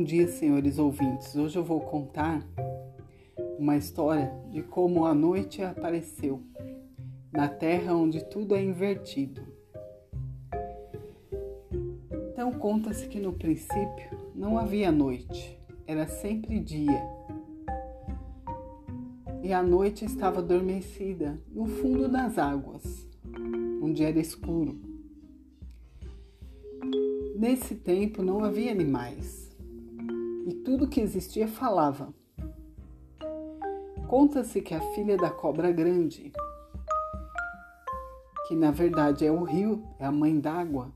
Bom dia, senhores ouvintes. Hoje eu vou contar uma história de como a noite apareceu na terra onde tudo é invertido. Então, conta-se que no princípio não havia noite, era sempre dia. E a noite estava adormecida no fundo das águas, onde era escuro. Nesse tempo não havia animais e tudo que existia falava. Conta-se que a filha da cobra grande, que na verdade é o rio, é a mãe d'água,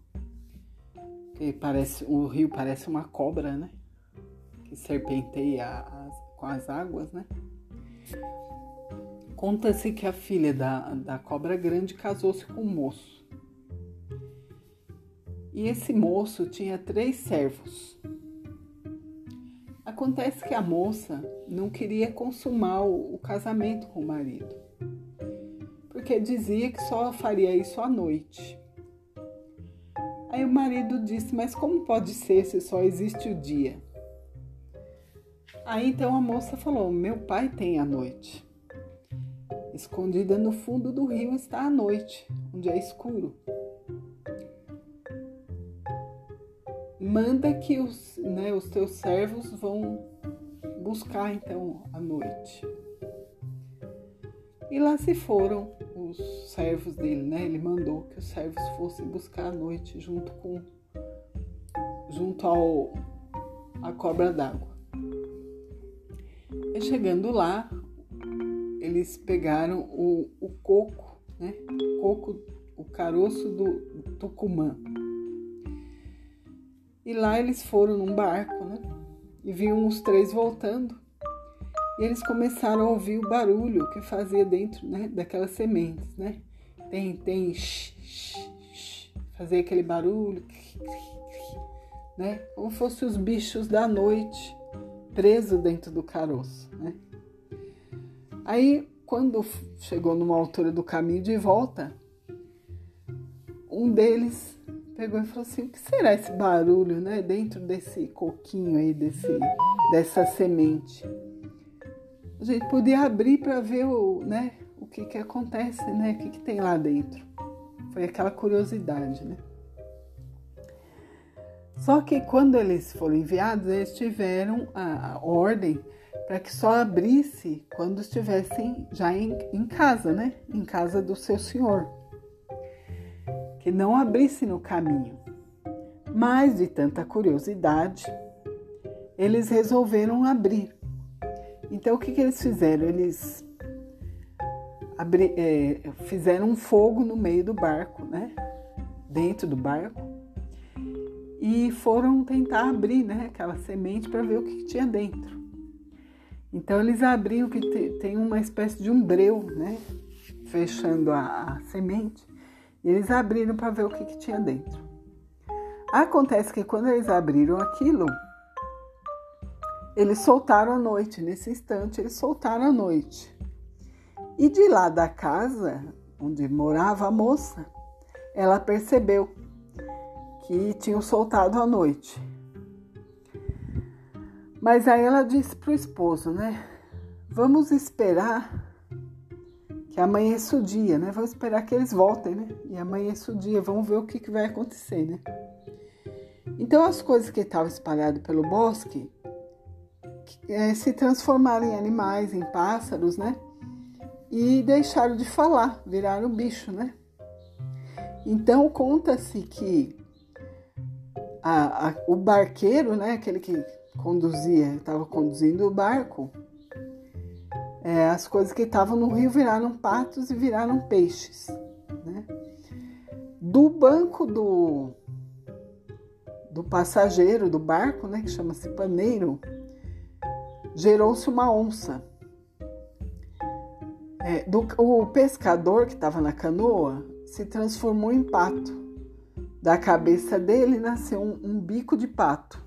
que parece o rio parece uma cobra, né? Que serpenteia as, com as águas, né? Conta-se que a filha da, da cobra grande casou-se com um moço. E esse moço tinha três servos. Acontece que a moça não queria consumar o, casamento com o marido, porque dizia que só faria isso à noite. Aí o marido disse: Mas como pode ser se só existe o dia? Aí então a moça falou: Meu pai tem a noite. Escondida no fundo do rio está a noite, onde é escuro. Manda que os, né, os teus servos vão buscar então à noite. E lá se foram os servos dele, né? Ele mandou que os servos fossem buscar à noite junto com junto ao a cobra d'água. E chegando lá, eles pegaram o, o coco, né? O coco, o caroço do tucumã e lá eles foram num barco, né? E viam os três voltando. E eles começaram a ouvir o barulho que fazia dentro né, daquelas sementes, né? Tem, tem, fazia aquele barulho, né? Como fossem os bichos da noite presos dentro do caroço, né? Aí, quando chegou numa altura do caminho de volta, um deles pegou e falou assim: o que será esse barulho, né? Dentro desse coquinho aí, desse, dessa semente. A gente podia abrir para ver o, né, o que, que acontece, né? O que, que tem lá dentro. Foi aquela curiosidade, né? Só que quando eles foram enviados, eles tiveram a, ordem para que só abrisse quando estivessem já em, em casa, né? Em casa do seu senhor que não abrisse no caminho. Mas, de tanta curiosidade, eles resolveram abrir. Então, o que, que eles fizeram? Eles abri, é, fizeram um fogo no meio do barco, né? Dentro do barco. E foram tentar abrir né, aquela semente para ver o que, que, tinha dentro. Então, eles abriam que tem uma espécie de um breu, né? Fechando a, a semente. E eles abriram para ver o que, que tinha dentro. Acontece que quando eles abriram aquilo, eles soltaram a noite. Nesse instante, eles soltaram a noite. E de lá da casa onde morava a moça, ela percebeu que tinham soltado a noite. Mas aí ela disse para o esposo, né? Vamos esperar que amanheça o dia, né? Vamos esperar que eles voltem, né? E amanheça o dia, vamos ver o que, que vai acontecer, né? Então as coisas que estavam espalhadas pelo bosque é, se transformaram em animais, em pássaros, né? E deixaram de falar, viraram bicho, né? Então conta-se que a, a, o barqueiro, né? Aquele que conduzia, estava conduzindo o barco, é, as coisas que estavam no rio viraram patos e viraram peixes. Né? Do banco do, do passageiro do barco, né, que chama-se paneiro, gerou-se uma onça. É, do, o pescador que estava na canoa se transformou em pato. Da cabeça dele nasceu um, um bico de pato.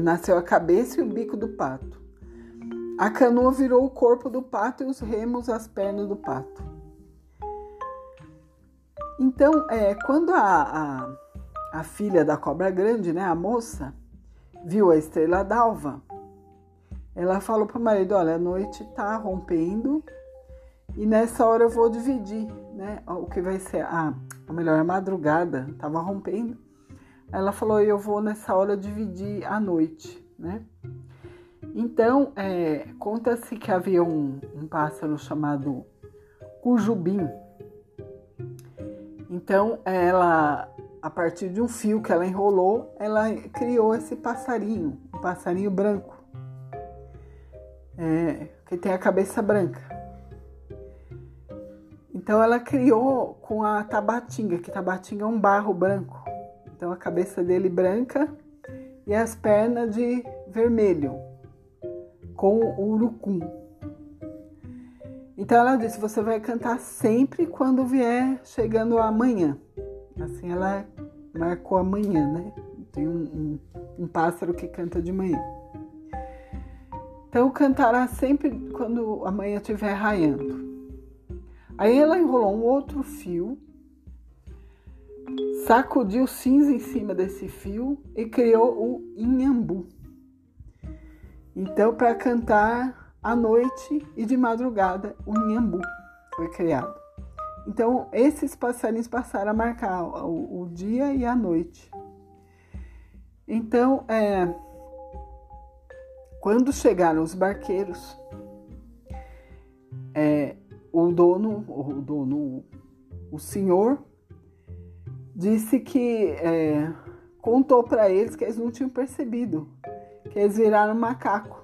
Nasceu a cabeça e o bico do pato. A canoa virou o corpo do pato e os remos as pernas do pato. Então, é, quando a, a, a filha da cobra grande, né, a moça, viu a estrela d'alva, ela falou para o marido: Olha, a noite está rompendo e nessa hora eu vou dividir, né? O que vai ser, a, ou melhor, a madrugada estava rompendo. Ela falou: Eu vou nessa hora dividir a noite, né? Então, é, conta-se que havia um, um pássaro chamado Cujubim. Então, ela, a partir de um fio que ela enrolou, ela criou esse passarinho, um passarinho branco é, que tem a cabeça branca. Então ela criou com a tabatinga, que tabatinga é um barro branco. Então a cabeça dele branca e as pernas de vermelho, com o urucum. Então ela disse: você vai cantar sempre quando vier chegando amanhã. Assim ela marcou amanhã, né? Tem um, um, um pássaro que canta de manhã. Então cantará sempre quando a manhã estiver raiando. Aí ela enrolou um outro fio, sacudiu cinza em cima desse fio e criou o inhambu. Então, para cantar à noite e de madrugada, o inhambu foi criado. Então, esses passarinhos passaram a marcar o, o dia e a noite. Então, é, quando chegaram os barqueiros, é, o dono, o dono, o senhor, disse que é, contou para eles que eles não tinham percebido, que eles viraram macaco.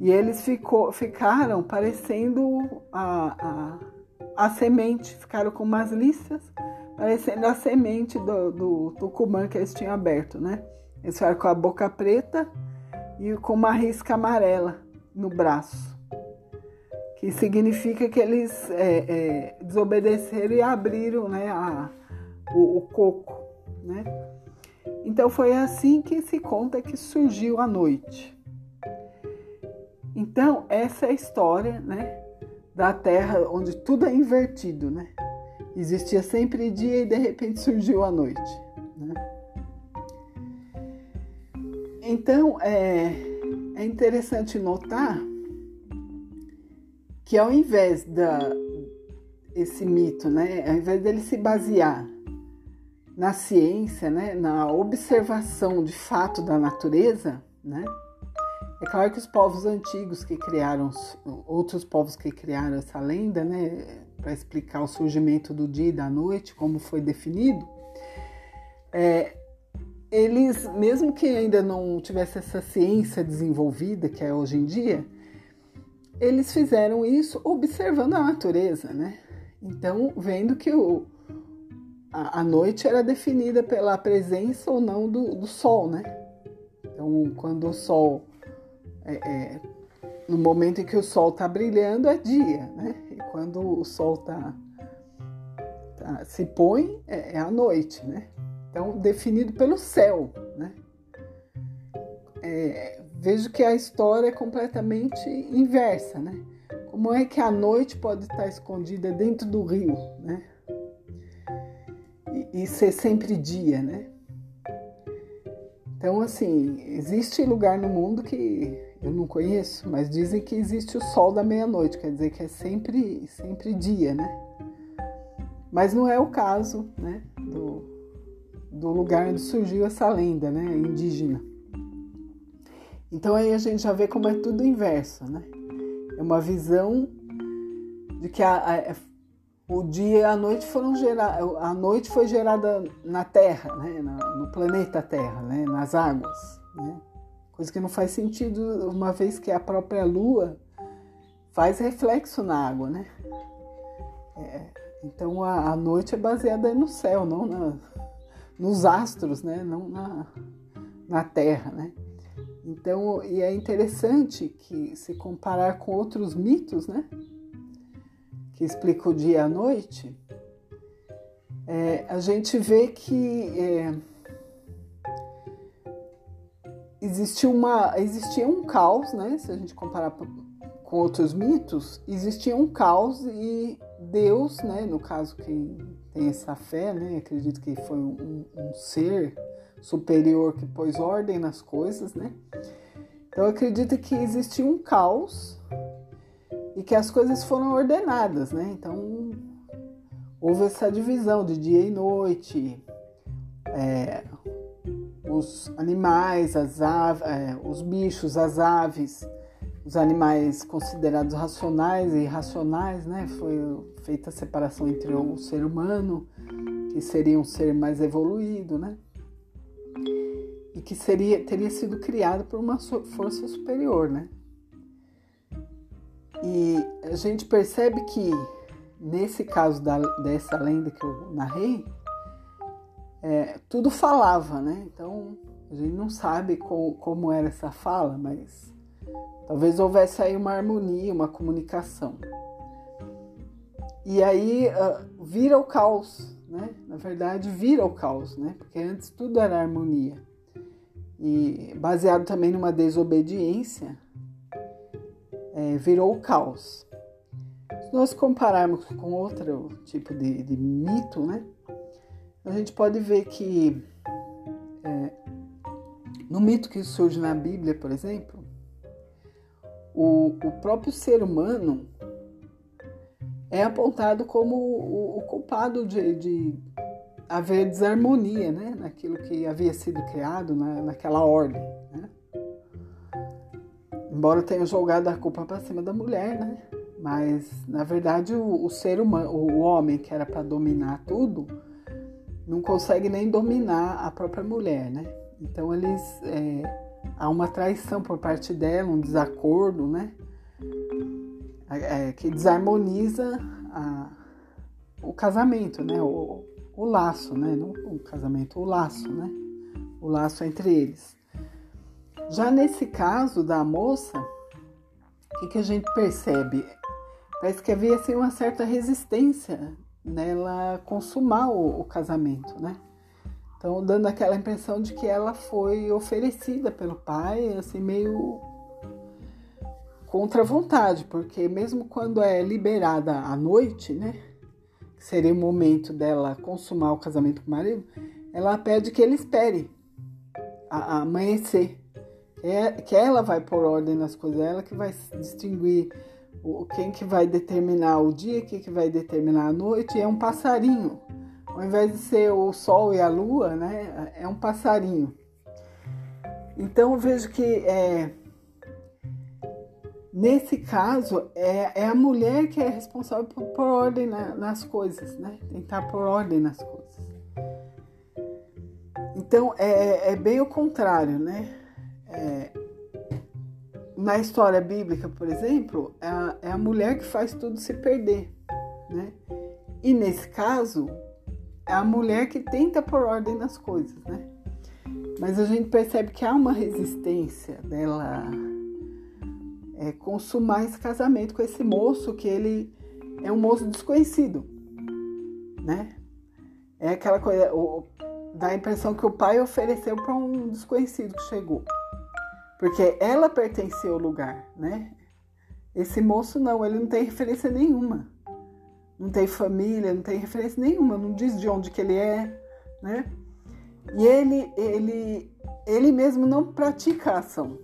E eles ficou, ficaram parecendo a, a, a semente, ficaram com umas listas, parecendo a semente do, do tucumã que eles tinham aberto, né? Eles ficaram com a boca preta e com uma risca amarela no braço, que significa que eles é, é, desobedeceram e abriram né, a, o, o coco. Né? Então foi assim que se conta que surgiu a noite. Então, essa é a história né, da Terra onde tudo é invertido. Né? Existia sempre dia e de repente surgiu a noite. Né? Então, é, é interessante notar que ao invés da esse mito, né, ao invés dele se basear na ciência, né, na observação de fato da natureza, né, é claro que os povos antigos que criaram, outros povos que criaram essa lenda, né, para explicar o surgimento do dia e da noite, como foi definido, é, eles, mesmo que ainda não tivesse essa ciência desenvolvida que é hoje em dia, eles fizeram isso observando a natureza, né? Então, vendo que o, a, a noite era definida pela presença ou não do, do sol, né? Então, quando o sol, é, é, no momento em que o sol está brilhando, é dia, né? E quando o sol tá, tá se põe, é, é a noite, né? Então, definido pelo céu, né? É, vejo que a história é completamente inversa, né? Como é que a noite pode estar escondida dentro do rio, né? E, ser sempre dia, né? Então, assim, existe lugar no mundo que eu não conheço, mas dizem que existe o sol da meia-noite, quer dizer que é sempre, sempre dia, né? Mas não é o caso, né? Do, do lugar onde surgiu essa lenda, né, indígena. Então aí a gente já vê como é tudo inverso, né? É uma visão de que a, a, é, o dia e a noite foram gerados, a noite foi gerada na Terra, né, no planeta Terra, né, nas águas, né? Coisa que não faz sentido, uma vez que a própria Lua faz reflexo na água, né? É, então a, a noite é baseada no céu, não na, nos astros, né? não na, na Terra. Né? Então, e é interessante que se comparar com outros mitos, né? Que explica o dia e a noite, é, a gente vê que é, existia, uma, existia um caos, né? se a gente comparar com outros mitos, existia um caos e Deus, né, no caso quem tem essa fé, né, acredito que foi um, um ser superior que pôs ordem nas coisas, né? Então acredito que existiu um caos e que as coisas foram ordenadas, né? Então houve essa divisão de dia e noite, é, os animais, as aves, é, os bichos, as aves, os animais considerados racionais e irracionais, né? Foi feita a separação entre o ser humano, que seria um ser mais evoluído, né? E que seria, teria sido criado por uma força superior, né? E a gente percebe que nesse caso da, dessa lenda que eu narrei, é, tudo falava, né? Então a gente não sabe co, como era essa fala, mas talvez houvesse aí uma harmonia, uma comunicação. E aí uh, vira o caos, né? Na verdade, vira o caos, né? Porque antes tudo era harmonia. E baseado também numa desobediência, virou o caos. Se nós compararmos com outro tipo de, de mito, né? A gente pode ver que é, no mito que surge na Bíblia, por exemplo, o, o próprio ser humano é apontado como o, o culpado de, de, haver desarmonia né? naquilo que havia sido criado, na, naquela ordem. Embora tenha jogado a culpa para cima da mulher, né? mas na verdade o, o ser humano, o homem que era para dominar tudo, não consegue nem dominar a própria mulher, né? Então eles é, há uma traição por parte dela, um desacordo, né? É, que desarmoniza a, o casamento, né? O, o laço, né? Não o casamento, o laço, né? O laço entre eles. Já nesse caso da moça, o que, que a gente percebe? Parece que havia assim, uma certa resistência nela consumar o, o casamento, né? Então, dando aquela impressão de que ela foi oferecida pelo pai, assim, meio contra a vontade, porque mesmo quando é liberada à noite, né, que seria o momento dela consumar o casamento com o marido, ela pede que ele espere amanhecer, é, que ela vai pôr ordem nas coisas, ela que vai distinguir o, quem que vai determinar o dia, quem que vai determinar a noite, é um passarinho ao invés de ser o Sol e a Lua, né, é um passarinho. Então eu vejo que é, nesse caso é, é, a mulher que é responsável por pôr ordem na, nas coisas, né? Tentar pôr ordem nas coisas. Então é, é bem o contrário, né? É, na história bíblica, por exemplo, é a, é a mulher que faz tudo se perder, né? E nesse caso, é a mulher que tenta pôr ordem nas coisas, né? Mas a gente percebe que há uma resistência dela é, consumar esse casamento com esse moço que ele é um moço desconhecido, né? É aquela coisa, o, dá a impressão que o pai ofereceu para um desconhecido que chegou, porque ela pertencia ao lugar, né? Esse moço não, ele não tem referência nenhuma não tem família, não tem referência nenhuma, não diz de onde que ele é, né? E ele, ele, ele mesmo não pratica a ação.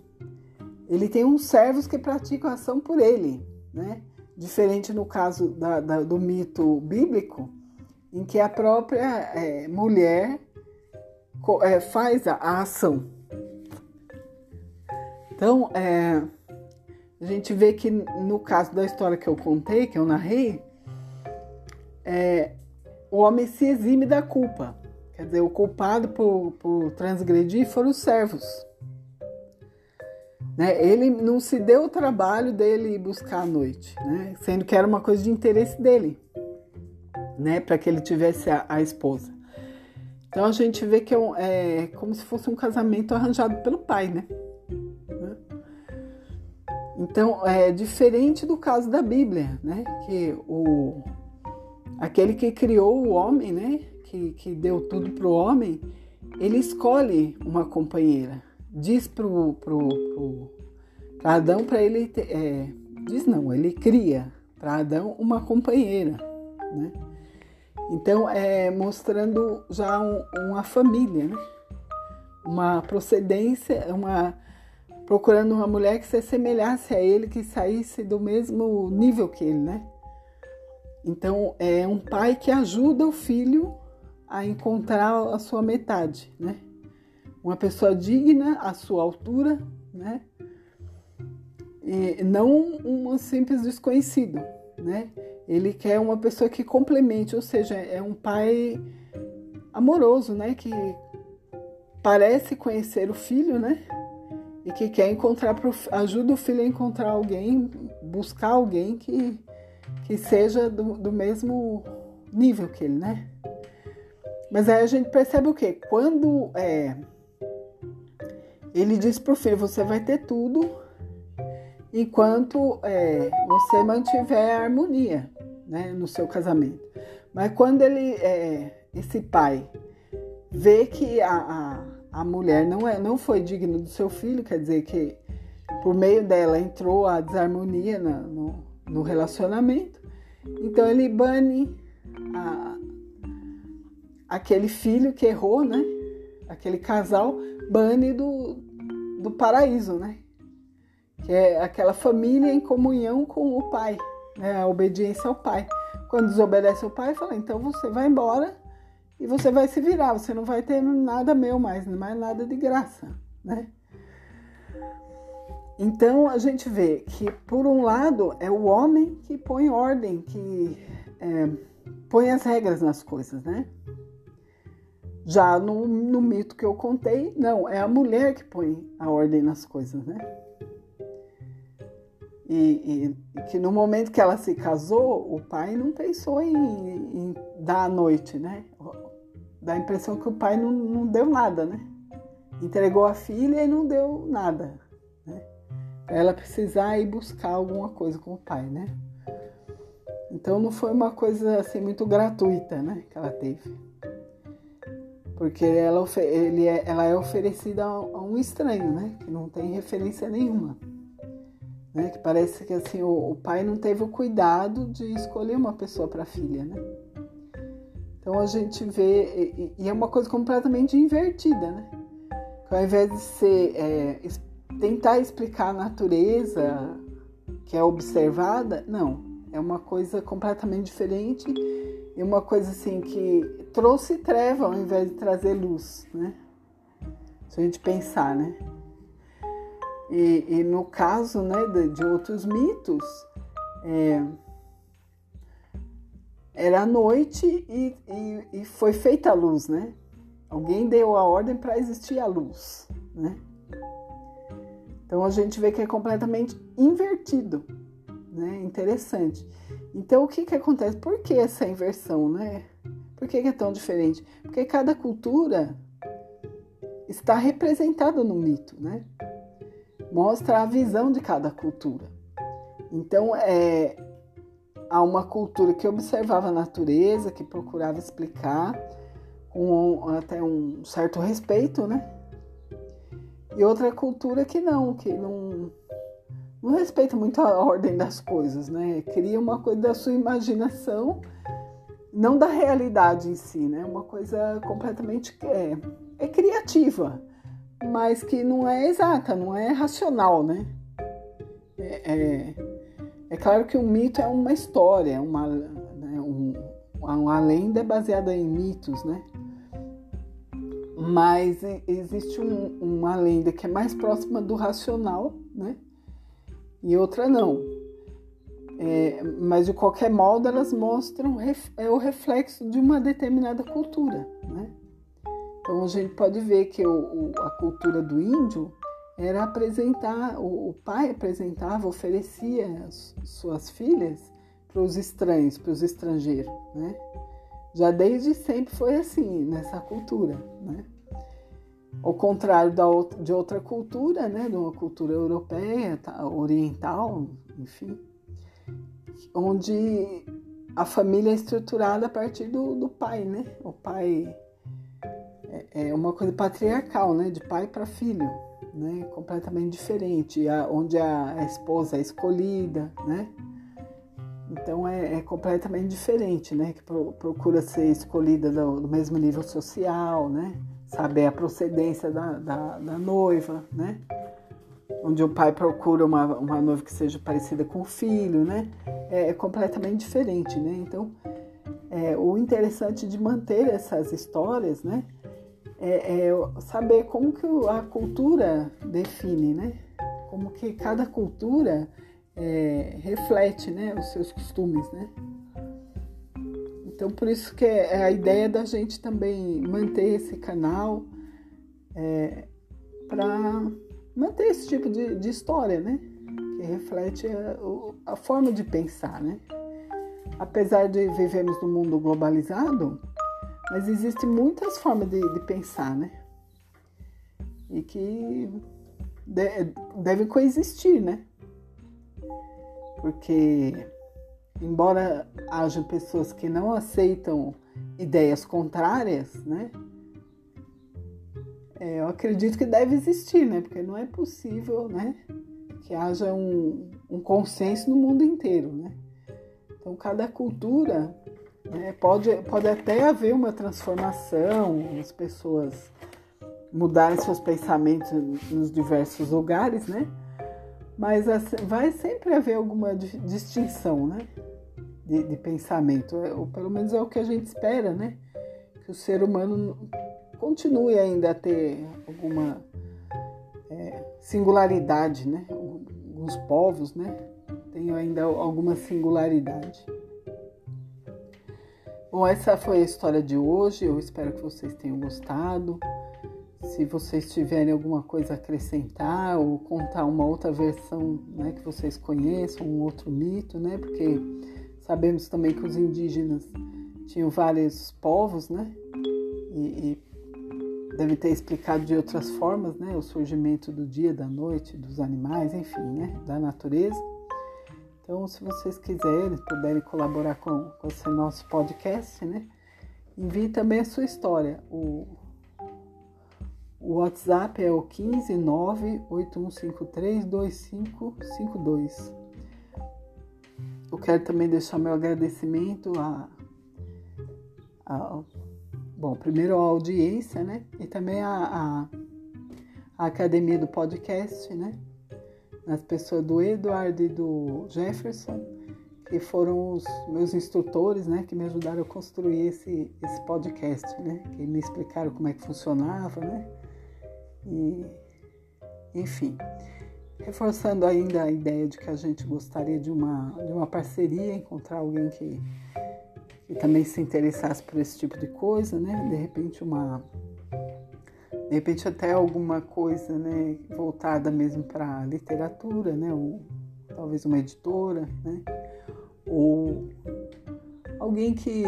Ele tem uns servos que praticam a ação por ele, né? Diferente no caso da, da, do mito bíblico, em que a própria é, mulher é, faz a, a, ação. Então, é, a gente vê que no caso da história que eu contei, que eu narrei, é, o homem se exime da culpa. Quer dizer, o culpado por, por transgredir foram os servos. Né? Ele não se deu o trabalho dele buscar a noite, né? sendo que era uma coisa de interesse dele, né? para que ele tivesse a, a, esposa. Então a gente vê que é, um, é, como se fosse um casamento arranjado pelo pai, né? Então é diferente do caso da Bíblia, né? Que o, aquele que criou o homem, né? Que, que deu tudo para o homem, ele escolhe uma companheira. Diz para pro, pro, Adão para ele. Ter, é, diz não, ele cria para Adão uma companheira, né? Então, é mostrando já um, uma família, né? uma procedência, uma procurando uma mulher que se assemelhasse a ele, que saísse do mesmo nível que ele, né? Então é um pai que ajuda o filho a encontrar a sua metade, né? Uma pessoa digna à sua altura, né? E não um simples desconhecido, né? Ele quer uma pessoa que complemente, ou seja, é um pai amoroso, né? Que parece conhecer o filho, né? E que quer encontrar, ajuda o filho a encontrar alguém, buscar alguém que, que seja do, do mesmo nível que ele, né? Mas aí a gente percebe o quê? Quando é, ele diz pro filho, você vai ter tudo enquanto é, você mantiver a harmonia né, no seu casamento. Mas quando ele, é, esse pai, vê que a, a, a, mulher não, é, não foi digna do seu filho, quer dizer que por meio dela entrou a desarmonia na, no, no, relacionamento, então ele bane a, aquele filho que errou, né? Aquele casal bane do, do paraíso, né? Que é aquela família em comunhão com o pai né, a obediência ao pai. Quando desobedece ao pai, fala: então você vai embora e você vai se virar, você não vai ter nada meu mais, mais nada de graça, né? Então a gente vê que, por um lado, é o homem que põe ordem, que é, põe as regras nas coisas, né? Já no, no mito que eu contei, não, é a mulher que põe a ordem nas coisas, né? E, e, que no momento que ela se casou, o pai não pensou em, em dar a noite, né? Dá a impressão que o pai não, não deu nada, né? Entregou a filha e não deu nada, né? Pra ela precisar ir buscar alguma coisa com o pai, né? Então não foi uma coisa assim muito gratuita, né? Que ela teve. Porque ela, ele é, ela é oferecida a um estranho, né? Que não tem referência nenhuma. Né? Que parece que assim o, o, pai não teve o cuidado de escolher uma pessoa para filha, né? Então a gente vê e, é uma coisa completamente invertida, né? Que ao invés de ser é, tentar explicar a natureza que é observada, não, é uma coisa completamente diferente e uma coisa assim que trouxe treva ao invés de trazer luz, né? Se a gente pensar, né? E, e no caso né, de, de outros mitos, é, era noite e, e, e, foi feita a luz, né? Alguém deu a ordem para existir a luz, né? Então a gente vê que é completamente invertido, né? Interessante. Então o que que acontece? Por que essa inversão, né? Por que, que é tão diferente? Porque cada cultura está representada no mito, né? mostra a visão de cada cultura. Então, é, há uma cultura que observava a natureza, que procurava explicar com até um certo respeito, né? E outra cultura que não, que não, não respeita muito a ordem das coisas, né? Cria uma coisa da sua imaginação, não da realidade em si, né? Uma coisa completamente é, é criativa mas que não é exata, não é racional, né? É, é, é claro que o mito é uma história, uma, né, um, uma lenda baseada em mitos, né? Mas existe um, uma lenda que é mais próxima do racional, né? E outra não. É, mas de qualquer modo elas mostram é o reflexo de uma determinada cultura, né? Então a gente pode ver que o, o, a cultura do índio era apresentar, o, pai apresentava, oferecia as suas filhas para os estranhos, para os estrangeiros, né? Já desde sempre foi assim nessa cultura, né? Ao contrário da de outra cultura, né? De uma cultura europeia, oriental, enfim, onde a família é estruturada a partir do, do pai, né? O pai é, é uma coisa patriarcal, né? De pai para filho, né? Completamente diferente, onde a, esposa é escolhida, né? Então é, é completamente diferente, né? Que procura ser escolhida do, do, mesmo nível social, né? saber a procedência da, da, da noiva, né? Onde o pai procura uma, uma noiva que seja parecida com o filho, né? É, é completamente diferente, né? Então, é, o interessante de manter essas histórias, né? É, é, saber como que a cultura define, né? Como que cada cultura é, reflete, né? Os seus costumes, né? Então, por isso que é a ideia da gente também manter esse canal é, para manter esse tipo de, de, história, né? Que reflete a, a, forma de pensar, né? Apesar de vivermos num mundo globalizado, mas existem muitas formas de, de pensar, né? E que de, devem coexistir, né? Porque embora haja pessoas que não aceitam ideias contrárias, né? É, eu acredito que deve existir, né? Porque não é possível, né? Que haja um, um consenso no mundo inteiro, né? Então, cada cultura né, pode, pode até haver uma transformação, as pessoas mudarem seus pensamentos nos diversos lugares, né? Mas assim, vai sempre haver alguma distinção, né? de, de pensamento, é, ou pelo menos é o que a gente espera, né? Que o ser humano continue ainda a ter alguma é, singularidade, né? Alguns povos, né? Tem ainda alguma singularidade. Bom, essa foi a história de hoje. Eu espero que vocês tenham gostado. Se vocês tiverem alguma coisa a acrescentar ou contar uma outra versão né, que vocês conheçam, um outro mito, né? Porque Sabemos também que os indígenas tinham vários povos, né? E, e deve ter explicado de outras formas, né? O surgimento do dia, da noite, dos animais, enfim, né? Da natureza. Então, se vocês quiserem, puderem colaborar com, com esse nosso podcast, né? Envie também a sua história. O, o WhatsApp é o 15 98153 2552 eu quero também deixar meu agradecimento a, a bom, primeiro a audiência, né? E também a, a, a, academia do podcast, né? As pessoas do Eduardo e do Jefferson, que foram os meus instrutores, né? Que me ajudaram a construir esse, esse podcast, né? Que me explicaram como é que funcionava, né? E, enfim reforçando ainda a ideia de que a gente gostaria de uma, de uma parceria, encontrar alguém que, que também se interessasse por esse tipo de coisa, né? De repente uma de repente até alguma coisa, né, voltada mesmo para literatura, né, ou talvez uma editora, né, ou alguém que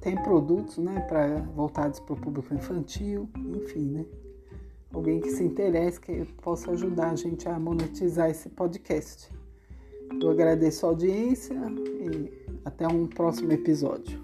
tem produtos, né, para voltados para o público infantil, enfim, né alguém que se interesse, que possa ajudar a gente a monetizar esse podcast. Eu agradeço a audiência e até um próximo episódio.